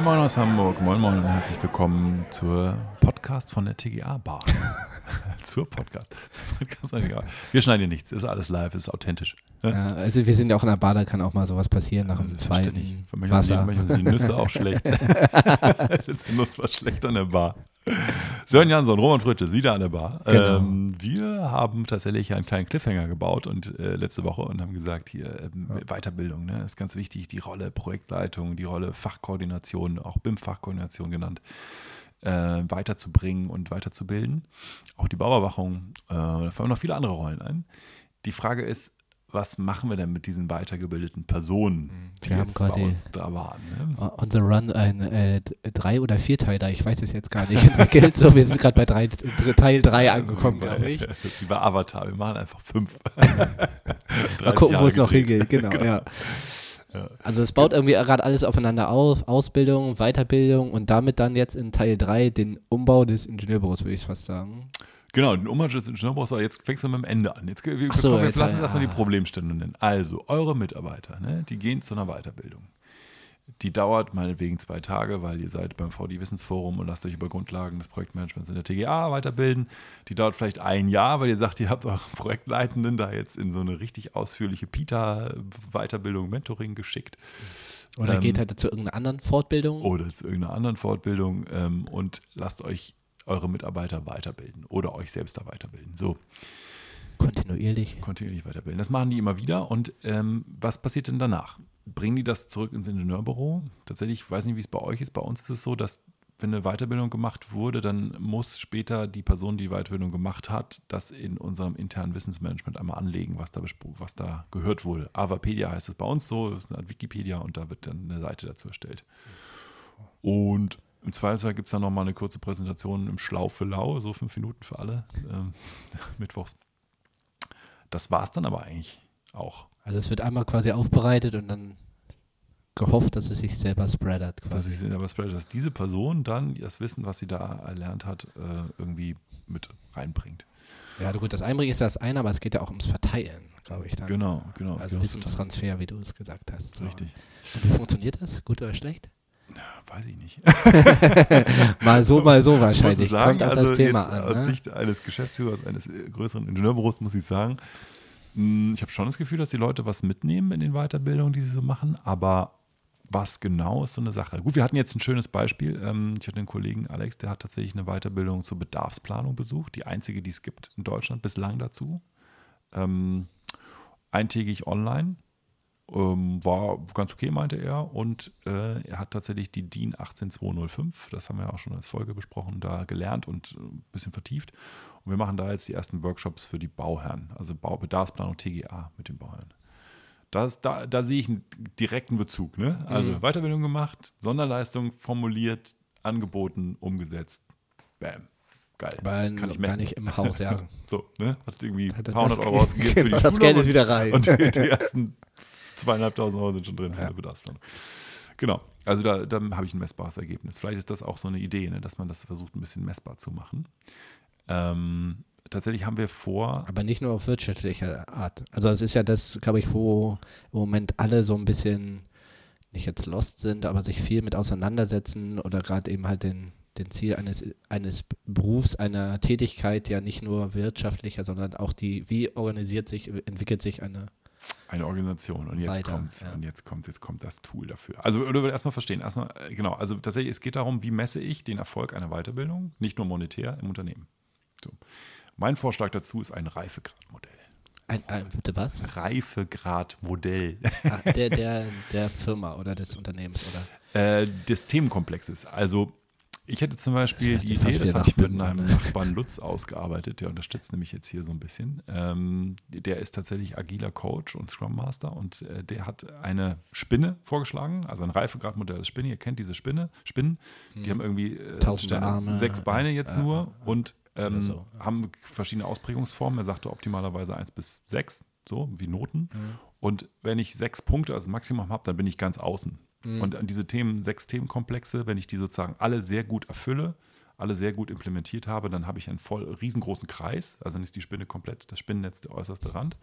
Moin Moin aus Hamburg, moin Moin und herzlich willkommen zur Podcast von der TGA Bar. zur Podcast. Zur Podcast von der TGA. Wir schneiden hier nichts, ist alles live, ist authentisch. Ja, also wir sind ja auch in der Bar, da kann auch mal sowas passieren nach dem zweiten manchmal Wasser. Sind die, manchmal sind die Nüsse auch schlecht. Letzte Nuss war schlecht an der Bar. Sören Jansson, Roman Fritsche, wieder an der Bar. Genau. Ähm, wir haben tatsächlich einen kleinen Cliffhanger gebaut und äh, letzte Woche und haben gesagt, hier ähm, ja. Weiterbildung, ne, ist ganz wichtig, die Rolle Projektleitung, die Rolle Fachkoordination, auch BIM-Fachkoordination genannt, äh, weiterzubringen und weiterzubilden. Auch die Bauüberwachung, äh, da fallen noch viele andere Rollen ein. Die Frage ist, was machen wir denn mit diesen weitergebildeten Personen, mhm. die wir haben quasi uns da waren? Ne? Unser Run ein äh, drei- oder vierteiler, ich weiß es jetzt gar nicht, entwickelt. so, wir sind gerade bei drei, Teil 3 angekommen, glaube ich. Wie bei Avatar, wir machen einfach fünf. Mal gucken, wo es noch hingeht, genau, genau. ja. Ja. Also es baut irgendwie gerade alles aufeinander auf, Ausbildung, Weiterbildung und damit dann jetzt in Teil 3 den Umbau des Ingenieurbüros, würde ich fast sagen. Genau, den Umbau des Ingenieurbüros, aber jetzt fängst du mit dem Ende an. Jetzt, wir, so, komm, jetzt, lassen wir erstmal die Problemstände nennen. Also, eure Mitarbeiter, ne, die gehen zu einer Weiterbildung. Die dauert meinetwegen zwei Tage, weil ihr seid beim VD Wissensforum und lasst euch über Grundlagen des Projektmanagements in der TGA weiterbilden. Die dauert vielleicht ein Jahr, weil ihr sagt, ihr habt euren Projektleitenden da jetzt in so eine richtig ausführliche PITA-Weiterbildung, Mentoring geschickt. Oder ähm, geht halt zu irgendeiner anderen Fortbildung. Oder zu irgendeiner anderen Fortbildung ähm, und lasst euch eure Mitarbeiter weiterbilden oder euch selbst da weiterbilden. So. Kontinuierlich. Kontinuierlich weiterbilden. Das machen die immer wieder. Und ähm, was passiert denn danach? Bringen die das zurück ins Ingenieurbüro? Tatsächlich, ich weiß nicht, wie es bei euch ist. Bei uns ist es so, dass wenn eine Weiterbildung gemacht wurde, dann muss später die Person, die die Weiterbildung gemacht hat, das in unserem internen Wissensmanagement einmal anlegen, was da, was da gehört wurde. Avapedia heißt es bei uns so, Wikipedia und da wird dann eine Seite dazu erstellt. Und im Zweifelsfall gibt es dann nochmal eine kurze Präsentation im Schlau für Lau, so fünf Minuten für alle, ähm, mittwochs. Das war es dann aber eigentlich auch. Also es wird einmal quasi aufbereitet und dann gehofft, dass es sich selber spreadet. Quasi. Dass es sich selber spreadet, dass diese Person dann das Wissen, was sie da erlernt hat, äh, irgendwie mit reinbringt. Ja, gut, das Einbringen ist ja das eine, aber es geht ja auch ums Verteilen, glaube ich. Dann. Genau, genau. Also Wissenstransfer, wie du es gesagt hast. So. Richtig. Und wie funktioniert das? Gut oder schlecht? Weiß ich nicht. mal so, mal so wahrscheinlich. Sagen, Kommt auf also das Thema an. Aus ne? Sicht eines Geschäftsführers, eines äh, größeren Ingenieurbüros muss ich sagen, hm, ich habe schon das Gefühl, dass die Leute was mitnehmen in den Weiterbildungen, die sie so machen, aber was genau ist so eine Sache? Gut, wir hatten jetzt ein schönes Beispiel. Ähm, ich hatte einen Kollegen, Alex, der hat tatsächlich eine Weiterbildung zur Bedarfsplanung besucht, die einzige, die es gibt in Deutschland bislang dazu. Ähm, eintägig online ähm, war ganz okay, meinte er. Und äh, er hat tatsächlich die DIN 18205, das haben wir auch schon als Folge besprochen, da gelernt und äh, ein bisschen vertieft. Und wir machen da jetzt die ersten Workshops für die Bauherren, also Baubedarfsplanung TGA mit den Bauherren. Das, da, da sehe ich einen direkten Bezug. Ne? Also mhm. Weiterbildung gemacht, Sonderleistung formuliert, angeboten, umgesetzt. Bam. Geil. Aber Kann ich messen. gar nicht im Haus, ja. so, ne? Hat irgendwie ein paar hundert Euro ausgegeben genau, für die Das Geld ist wieder rein. Und die, die ersten zweieinhalbtausend Euro sind schon drin für eine Bedarfsplanung. Genau, also da, da habe ich ein messbares Ergebnis. Vielleicht ist das auch so eine Idee, ne, dass man das versucht, ein bisschen messbar zu machen. Ähm, tatsächlich haben wir vor. Aber nicht nur auf wirtschaftlicher Art. Also es ist ja das, glaube ich, wo im Moment alle so ein bisschen nicht jetzt lost sind, aber sich viel mit auseinandersetzen oder gerade eben halt den, den Ziel eines, eines Berufs, einer Tätigkeit ja nicht nur wirtschaftlicher, sondern auch die, wie organisiert sich, entwickelt sich eine eine Organisation und jetzt kommt ja. und jetzt kommt jetzt kommt das Tool dafür. Also oder erstmal verstehen, erstmal äh, genau, also tatsächlich es geht darum, wie messe ich den Erfolg einer Weiterbildung, nicht nur monetär im Unternehmen. So. Mein Vorschlag dazu ist ein Reifegradmodell. Ein, ein bitte was? Reifegradmodell. Ach, der, der, der Firma oder des Unternehmens, oder? Äh, des Themenkomplexes. Also ich hätte zum Beispiel die Idee, das habe ich mit meinem Nachbarn Lutz ausgearbeitet, der unterstützt nämlich jetzt hier so ein bisschen. Ähm, der ist tatsächlich agiler Coach und Scrum Master und äh, der hat eine Spinne vorgeschlagen, also ein Reifegradmodell der Spinne. Ihr kennt diese Spinne, Spinnen, die mhm. haben irgendwie äh, sechs Beine jetzt ja, nur und ähm, so. haben verschiedene Ausprägungsformen. Er sagte optimalerweise eins bis sechs, so wie Noten. Mhm. Und wenn ich sechs Punkte, also Maximum habe, dann bin ich ganz außen. Mhm. Und diese Themen, sechs Themenkomplexe, wenn ich die sozusagen alle sehr gut erfülle, alle sehr gut implementiert habe, dann habe ich einen voll riesengroßen Kreis. Also dann ist die Spinne komplett das Spinnennetz der äußerste Rand.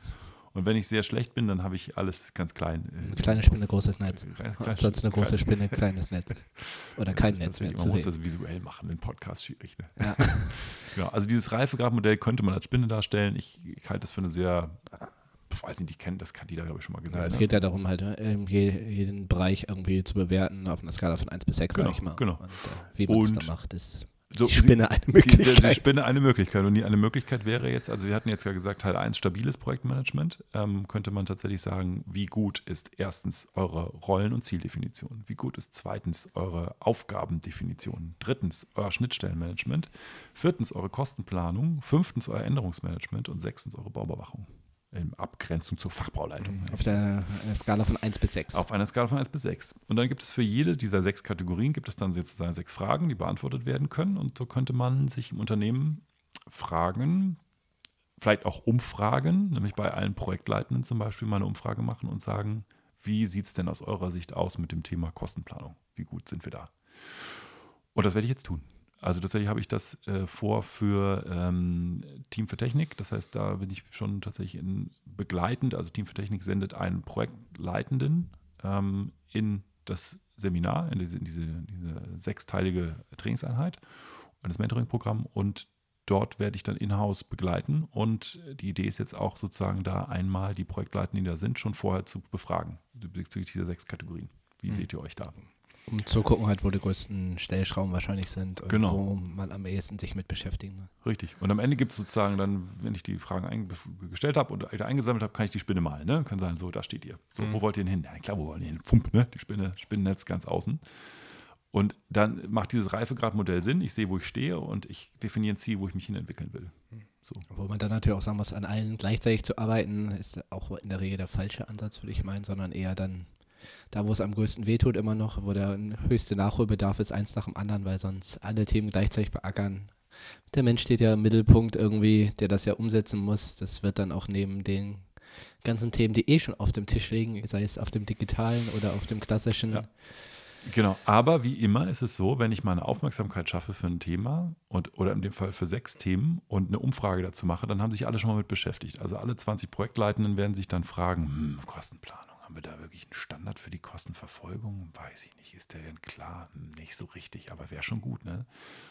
Und wenn ich sehr schlecht bin, dann habe ich alles ganz klein. Eine kleine Spinne, großes Netz. Ansonsten eine große Spinne, kleines Netz. Oder kein Netz mehr. Man muss das visuell machen, im Podcast schwierig. Ne? Ja. genau, also dieses Reifegradmodell könnte man als Spinne darstellen. Ich, ich halte das für eine sehr ich weiß nicht, die kennen das, da, glaube ich, schon mal gesagt. Ja, es ne? geht ja darum, halt ne, jeden Bereich irgendwie zu bewerten auf einer Skala von 1 bis 6, genau, sag ich mal. Genau. Und äh, wie man es da macht, ist so, die Spinne eine Möglichkeit. Die, die, Spinne eine Möglichkeit. Und die eine Möglichkeit wäre jetzt, also wir hatten jetzt ja gesagt, Teil 1 stabiles Projektmanagement, ähm, könnte man tatsächlich sagen, wie gut ist erstens eure Rollen- und Zieldefinition, wie gut ist zweitens eure Aufgabendefinition, drittens euer Schnittstellenmanagement, viertens eure Kostenplanung, fünftens euer Änderungsmanagement und sechstens eure Bauüberwachung in Abgrenzung zur Fachbauleitung. Auf der Skala von 1 bis 6. Auf einer Skala von 1 bis 6. Und dann gibt es für jede dieser sechs Kategorien gibt es dann sozusagen sechs Fragen, die beantwortet werden können. Und so könnte man sich im Unternehmen fragen, vielleicht auch umfragen, nämlich bei allen Projektleitenden zum Beispiel mal eine Umfrage machen und sagen, wie sieht es denn aus eurer Sicht aus mit dem Thema Kostenplanung? Wie gut sind wir da? Und das werde ich jetzt tun. Also tatsächlich habe ich das äh, vor für ähm, Team für Technik. Das heißt, da bin ich schon tatsächlich in begleitend. Also Team für Technik sendet einen Projektleitenden ähm, in das Seminar, in diese, in diese, diese sechsteilige Trainingseinheit und das Mentoring-Programm. Und dort werde ich dann in-house begleiten. Und die Idee ist jetzt auch sozusagen da einmal die Projektleitenden, die da sind, schon vorher zu befragen bezüglich dieser sechs Kategorien. Wie mhm. seht ihr euch da? Um zu gucken halt, wo die größten Stellschrauben wahrscheinlich sind und genau. wo man am ehesten sich mit beschäftigen will. Richtig. Und am Ende gibt es sozusagen dann, wenn ich die Fragen gestellt habe und eingesammelt habe, kann ich die Spinne malen. Ne? Kann sagen, so, da steht ihr. So, mhm. wo wollt ihr denn hin? Ja, klar, wo wollt ihr hin? Pump, ne? Die Spinne, Spinnennetz ganz außen. Und dann macht dieses Reifegradmodell Sinn. Ich sehe, wo ich stehe und ich definiere ein Ziel, wo ich mich hin entwickeln will. So. Wo man dann natürlich auch sagen muss, an allen gleichzeitig zu arbeiten, ist auch in der Regel der falsche Ansatz, würde ich meinen, sondern eher dann da, wo es am größten wehtut, immer noch, wo der höchste Nachholbedarf ist, eins nach dem anderen, weil sonst alle Themen gleichzeitig beackern. Der Mensch steht ja im Mittelpunkt irgendwie, der das ja umsetzen muss. Das wird dann auch neben den ganzen Themen, die eh schon auf dem Tisch liegen, sei es auf dem digitalen oder auf dem klassischen. Ja. Genau, aber wie immer ist es so, wenn ich meine Aufmerksamkeit schaffe für ein Thema und oder in dem Fall für sechs Themen und eine Umfrage dazu mache, dann haben sich alle schon mal mit beschäftigt. Also alle 20 Projektleitenden werden sich dann fragen, hm, Kostenplan haben wir da wirklich einen Standard für die Kostenverfolgung? Weiß ich nicht. Ist der denn klar? Nicht so richtig, aber wäre schon gut, ne?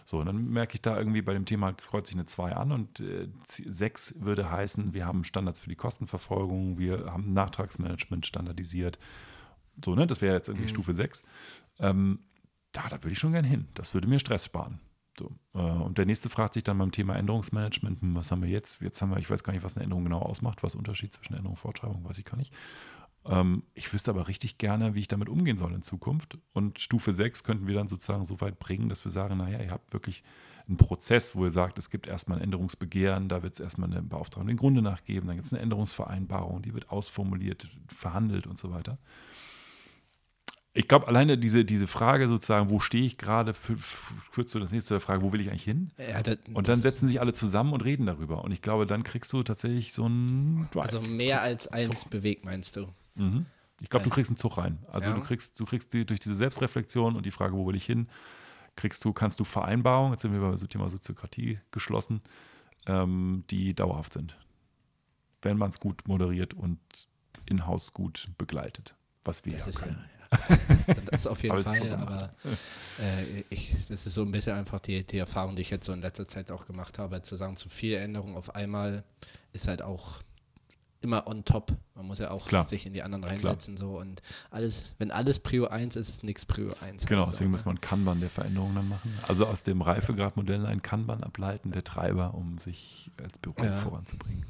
So, und dann merke ich da irgendwie bei dem Thema kreuze ich eine 2 an und 6 äh, würde heißen, wir haben Standards für die Kostenverfolgung, wir haben Nachtragsmanagement standardisiert. So, ne? Das wäre jetzt irgendwie mhm. Stufe 6. Ähm, da, da würde ich schon gern hin. Das würde mir Stress sparen. So, äh, und der nächste fragt sich dann beim Thema Änderungsmanagement, hm, was haben wir jetzt? Jetzt haben wir, ich weiß gar nicht, was eine Änderung genau ausmacht, was Unterschied zwischen Änderung und Fortschreibung, weiß ich gar nicht. Ähm, ich wüsste aber richtig gerne, wie ich damit umgehen soll in Zukunft. Und Stufe 6 könnten wir dann sozusagen so weit bringen, dass wir sagen, naja, ihr habt wirklich einen Prozess, wo ihr sagt, es gibt erstmal ein Änderungsbegehren, da wird es erstmal eine Beauftragung den Grunde nachgeben, dann gibt es eine Änderungsvereinbarung, die wird ausformuliert, verhandelt und so weiter. Ich glaube, alleine diese, diese Frage sozusagen, wo stehe ich gerade, führt zu das nächste der Frage, wo will ich eigentlich hin? Ja, das, und dann setzen sich alle zusammen und reden darüber. Und ich glaube, dann kriegst du tatsächlich so ein Drive. Also mehr als eins bewegt, meinst du? Mhm. Ich glaube, du kriegst einen Zug rein. Also ja. du kriegst, du kriegst die, durch diese Selbstreflexion und die Frage, wo will ich hin, kriegst du, kannst du Vereinbarungen, jetzt sind wir bei dem Thema Soziokratie geschlossen, ähm, die dauerhaft sind. Wenn man es gut moderiert und in-house gut begleitet. Was wir das ja können. Ja, das auf jeden Fall, aber äh, ich, das ist so ein bisschen einfach die, die Erfahrung, die ich jetzt so in letzter Zeit auch gemacht habe, zu sagen, zu viel Änderungen auf einmal ist halt auch immer on top. Man muss ja auch Klar. sich in die anderen reinsetzen. So und alles, wenn alles Prio 1 ist, ist nichts Prio 1. Genau, also, deswegen muss man Kanban der Veränderung dann machen. Also aus dem Reifegradmodell ein Kanban ableiten, der Treiber, um sich als Büro ja. voranzubringen.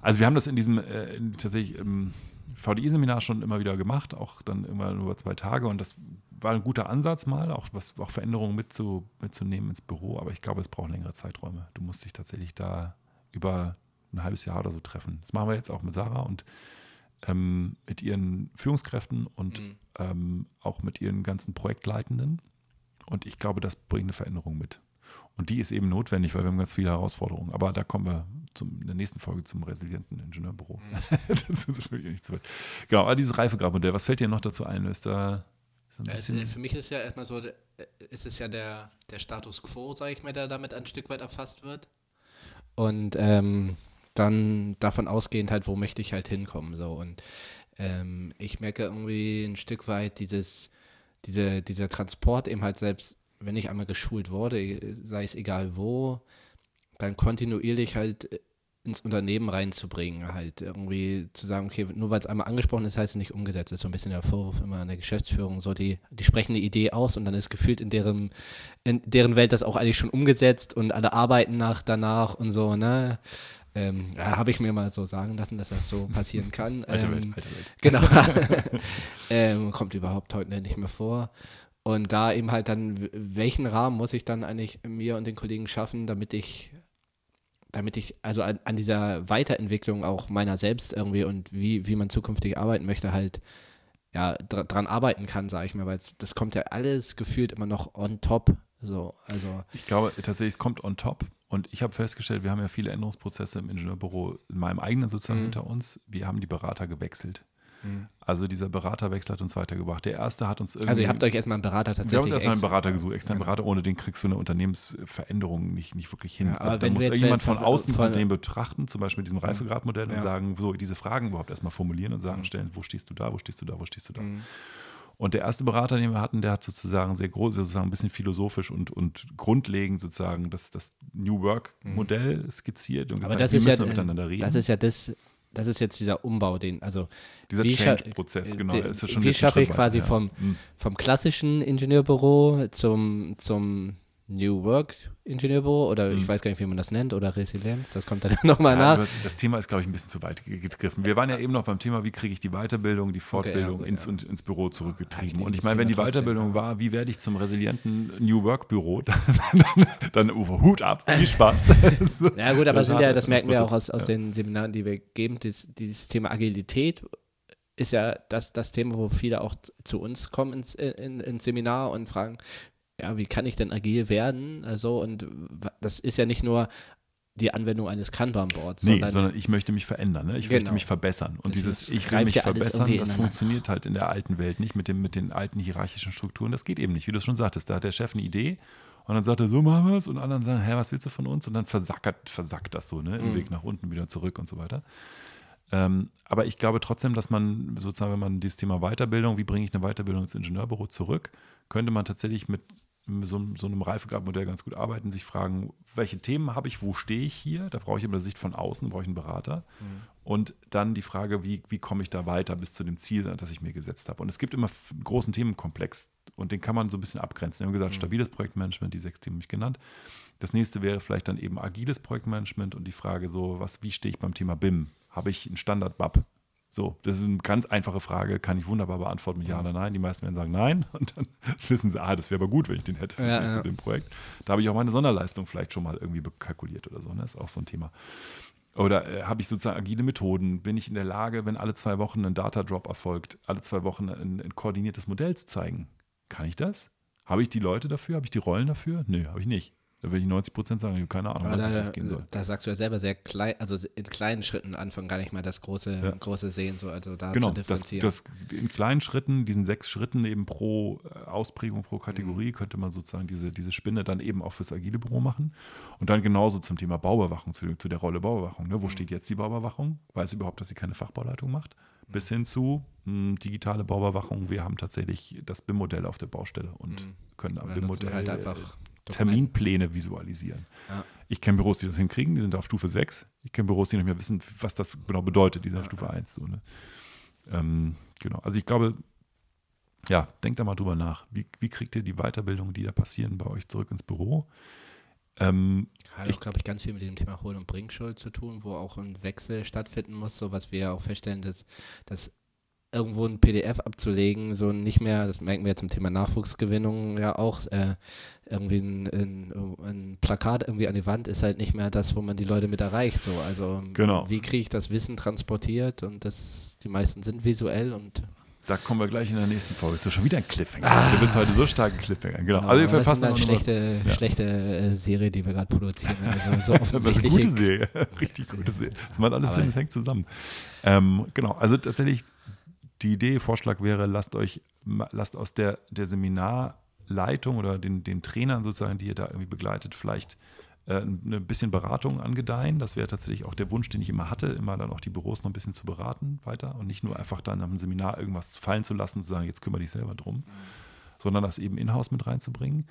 Also wir haben das in diesem äh, in, tatsächlich im VDI-Seminar schon immer wieder gemacht, auch dann immer über zwei Tage und das war ein guter Ansatz mal, auch, was, auch Veränderungen mitzu, mitzunehmen ins Büro, aber ich glaube, es braucht längere Zeiträume. Du musst dich tatsächlich da über ein halbes Jahr oder so treffen. Das machen wir jetzt auch mit Sarah und ähm, mit ihren Führungskräften und mhm. ähm, auch mit ihren ganzen Projektleitenden. Und ich glaube, das bringt eine Veränderung mit. Und die ist eben notwendig, weil wir haben ganz viele Herausforderungen. Aber da kommen wir zum, in der nächsten Folge zum resilienten Ingenieurbüro. Mhm. das ist wirklich nicht zu weit. Genau, aber dieses Reifegradmodell, was fällt dir noch dazu ein? Ist da so ein bisschen Für mich ist ja erstmal so, äh, ist es ja der, der Status quo, sage ich mal, der damit ein Stück weit erfasst wird. Und ähm, dann davon ausgehend halt, wo möchte ich halt hinkommen. So. Und ähm, ich merke irgendwie ein Stück weit dieses, diese, dieser Transport eben halt selbst, wenn ich einmal geschult wurde, sei es egal wo, dann kontinuierlich halt ins Unternehmen reinzubringen, halt irgendwie zu sagen, okay, nur weil es einmal angesprochen ist, heißt es nicht umgesetzt. Das ist so ein bisschen der Vorwurf immer an der Geschäftsführung. So, die, die sprechen eine Idee aus und dann ist gefühlt in deren, in deren Welt das auch eigentlich schon umgesetzt und alle arbeiten nach danach und so, ne? Ähm, ja, habe ich mir mal so sagen lassen, dass das so passieren kann. Alte ähm, Welt, alte Welt. Genau. ähm, kommt überhaupt heute nicht mehr vor. Und da eben halt dann, welchen Rahmen muss ich dann eigentlich mir und den Kollegen schaffen, damit ich damit ich also an, an, dieser Weiterentwicklung auch meiner selbst irgendwie und wie, wie man zukünftig arbeiten möchte, halt ja, dr dran arbeiten kann, sage ich mal, weil das kommt ja alles gefühlt immer noch on top. So, also. Ich glaube tatsächlich, es kommt on top. Und ich habe festgestellt, wir haben ja viele Änderungsprozesse im Ingenieurbüro in meinem eigenen sozusagen mhm. hinter uns. Wir haben die Berater gewechselt. Mhm. Also dieser Beraterwechsel hat uns weitergebracht. Der erste hat uns irgendwie. Also ihr habt euch erstmal einen Berater tatsächlich. Wir haben uns erstmal einen Berater gesucht, externen Berater, ohne den kriegst du eine Unternehmensveränderung nicht, nicht wirklich hin. Ja, also da muss jemand von außen von den betrachten, zum Beispiel mit diesem Reifegradmodell ja. und sagen, so diese Fragen überhaupt erstmal formulieren und sagen, mhm. stellen, wo stehst du da, wo stehst du da, wo stehst du da. Mhm. Und der erste Berater, den wir hatten, der hat sozusagen sehr groß, sozusagen ein bisschen philosophisch und, und grundlegend sozusagen das, das New Work-Modell mhm. skizziert und Aber gezeigt, das wie ist müssen ja, miteinander reden. Das ist ja das, das ist jetzt dieser Umbau, den, also dieser Change-Prozess, genau. Den, ist ja schon wie schaffe ich quasi weiter, vom, ja. vom klassischen Ingenieurbüro zum, zum New Work Ingenieurbüro oder mhm. ich weiß gar nicht, wie man das nennt oder Resilienz, das kommt dann nochmal ja, nach. Das Thema ist, glaube ich, ein bisschen zu weit gegriffen. Wir waren ja eben noch beim Thema, wie kriege ich die Weiterbildung, die Fortbildung okay, ja, ins, ja. ins Büro zurückgetrieben. Und ich meine, wenn die Weiterbildung war, wie werde ich zum resilienten New Work Büro, dann, dann, dann Hut ab, viel Spaß. ja gut, aber das, sind ja, das merken wir auch aus, aus den Seminaren, die wir geben, dieses, dieses Thema Agilität ist ja das, das Thema, wo viele auch zu uns kommen ins, in, ins Seminar und fragen, ja, wie kann ich denn agil werden? Also, und das ist ja nicht nur die Anwendung eines Kanban-Boards. Nee, sondern, sondern, ich möchte mich verändern, ne? ich genau. möchte mich verbessern. Und das dieses Ich will mich verbessern, das funktioniert halt in der alten Welt nicht mit, dem, mit den alten hierarchischen Strukturen. Das geht eben nicht, wie du schon sagtest. Da hat der Chef eine Idee und dann sagt er, so machen wir es. Und anderen sagen, hä, was willst du von uns? Und dann versackert, versackt das so, ne? Im mhm. Weg nach unten wieder zurück und so weiter. Ähm, aber ich glaube trotzdem, dass man sozusagen, wenn man dieses Thema Weiterbildung, wie bringe ich eine Weiterbildung ins Ingenieurbüro zurück, könnte man tatsächlich mit so, so einem Reifegradmodell ganz gut arbeiten, sich fragen, welche Themen habe ich, wo stehe ich hier? Da brauche ich immer eine Sicht von außen, brauche ich einen Berater. Mhm. Und dann die Frage, wie, wie komme ich da weiter bis zu dem Ziel, das ich mir gesetzt habe. Und es gibt immer einen großen Themenkomplex und den kann man so ein bisschen abgrenzen. Wir haben gesagt, mhm. stabiles Projektmanagement, die sechs Themen habe ich genannt. Das nächste wäre vielleicht dann eben agiles Projektmanagement und die Frage so, was, wie stehe ich beim Thema BIM? Habe ich einen Standard-BAP? So, das ist eine ganz einfache Frage, kann ich wunderbar beantworten mit Ja oder Nein. Die meisten werden sagen Nein und dann wissen sie, ah, das wäre aber gut, wenn ich den hätte für das ja, nächste ja. Projekt. Da habe ich auch meine Sonderleistung vielleicht schon mal irgendwie kalkuliert oder so. Ne? Das ist auch so ein Thema. Oder äh, habe ich sozusagen agile Methoden? Bin ich in der Lage, wenn alle zwei Wochen ein Data Drop erfolgt, alle zwei Wochen ein, ein koordiniertes Modell zu zeigen? Kann ich das? Habe ich die Leute dafür? Habe ich die Rollen dafür? Nö, habe ich nicht. Da würde ich 90 Prozent sagen, ich habe keine Ahnung, was da, das gehen soll. Da sagst du ja selber sehr klein, also in kleinen Schritten anfangen, gar nicht mal das große, ja. große Sehen, so, also da genau, zu differenzieren. Das, das in kleinen Schritten, diesen sechs Schritten eben pro äh, Ausprägung, pro Kategorie, mhm. könnte man sozusagen diese, diese Spinne dann eben auch fürs agile Büro machen. Und dann genauso zum Thema Bauüberwachung, zu, zu der Rolle Bauüberwachung. Ne? Wo mhm. steht jetzt die Bauüberwachung? Weiß überhaupt, dass sie keine Fachbauleitung macht? Mhm. Bis hin zu mh, hm, digitale Bauüberwachung. Wir haben tatsächlich das BIM-Modell auf der Baustelle und mhm. können am BIM-Modell halt einfach Terminpläne visualisieren. Ja. Ich kenne Büros, die das hinkriegen, die sind auf Stufe 6. Ich kenne Büros, die nicht mehr wissen, was das genau bedeutet, die sind auf Stufe ja. 1. So, ne? ähm, genau, also ich glaube, ja, denkt da mal drüber nach. Wie, wie kriegt ihr die Weiterbildungen, die da passieren, bei euch zurück ins Büro? Ähm, Hat auch, glaube ich, ganz viel mit dem Thema Hol- und Bringschuld zu tun, wo auch ein Wechsel stattfinden muss, so was wir auch feststellen, dass, dass irgendwo ein PDF abzulegen, so nicht mehr, das merken wir jetzt zum Thema Nachwuchsgewinnung ja auch, äh, irgendwie ein, ein, ein, Plakat irgendwie an die Wand ist halt nicht mehr das, wo man die Leute mit erreicht. So. Also genau. wie kriege ich das Wissen transportiert und das, die meisten sind visuell und da kommen wir gleich in der nächsten Folge zu. Schon wieder ein Cliffhanger. Ah. Du bist heute so stark ein Cliffhanger. Genau. genau also wir verfassen das ist eine schlechte, ja. schlechte äh, Serie, die wir gerade produzieren. Also so das ist eine gute Serie. Richtig gute Serie. Das macht alles Sinn, das hängt zusammen. Ähm, genau. Also tatsächlich die Idee, Vorschlag wäre, lasst euch, lasst aus der, der Seminarleitung oder den, den Trainern sozusagen, die ihr da irgendwie begleitet, vielleicht äh, ein bisschen Beratung angedeihen. Das wäre tatsächlich auch der Wunsch, den ich immer hatte, immer dann auch die Büros noch ein bisschen zu beraten weiter und nicht nur einfach dann am Seminar irgendwas fallen zu lassen und zu sagen, jetzt kümmere dich selber drum, sondern das eben in-house mit reinzubringen.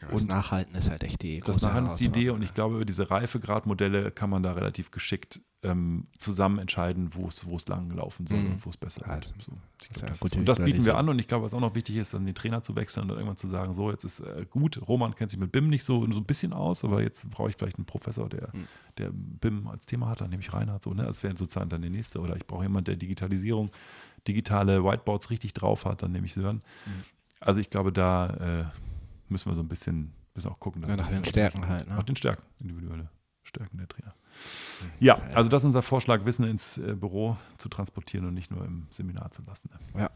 Das und Nachhalten ist halt echt die große Das Nachhalten ist die Idee und ich glaube, über diese Reifegradmodelle kann man da relativ geschickt ähm, zusammen entscheiden, wo es lang laufen soll mhm. und wo es besser halt. wird. So, glaub, das ist, und das bieten wir an und ich glaube, was auch noch wichtig ist, dann den Trainer zu wechseln und dann irgendwann zu sagen, so, jetzt ist äh, gut, Roman kennt sich mit BIM nicht so, so ein bisschen aus, aber jetzt brauche ich vielleicht einen Professor, der, mhm. der BIM als Thema hat, dann nehme ich Reinhard so, ne? Das wäre sozusagen dann der nächste. Oder ich brauche jemanden, der Digitalisierung, digitale Whiteboards richtig drauf hat, dann nehme ich Sören. Mhm. Also ich glaube, da äh, müssen wir so ein bisschen müssen auch gucken. Dass ja, nach den Stärken halt. Ne? Nach den Stärken, individuelle Stärken der Trainer. Ja, also das ist unser Vorschlag, Wissen ins äh, Büro zu transportieren und nicht nur im Seminar zu lassen. Ja.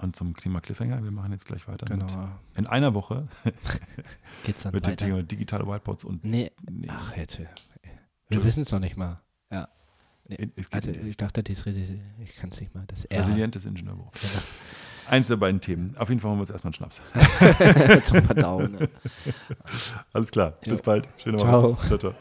Und zum Klima Cliffhanger, wir machen jetzt gleich weiter. Genau. Mit, in einer Woche geht's dann mit weiter. dem Thema digitale Whiteboards und. Nee. nee. Ach, jetzt. Wir wissen es noch nicht mal. Ja. Nee. Also, ich dachte, das ich kann es nicht mal. Das Resilientes Ingenieurbüro. Genau. Eins der beiden Themen. Auf jeden Fall holen wir uns erstmal einen Schnaps. Zum Verdauen. Ne? Alles klar. Bis bald. Schöne Woche. Ciao, ciao.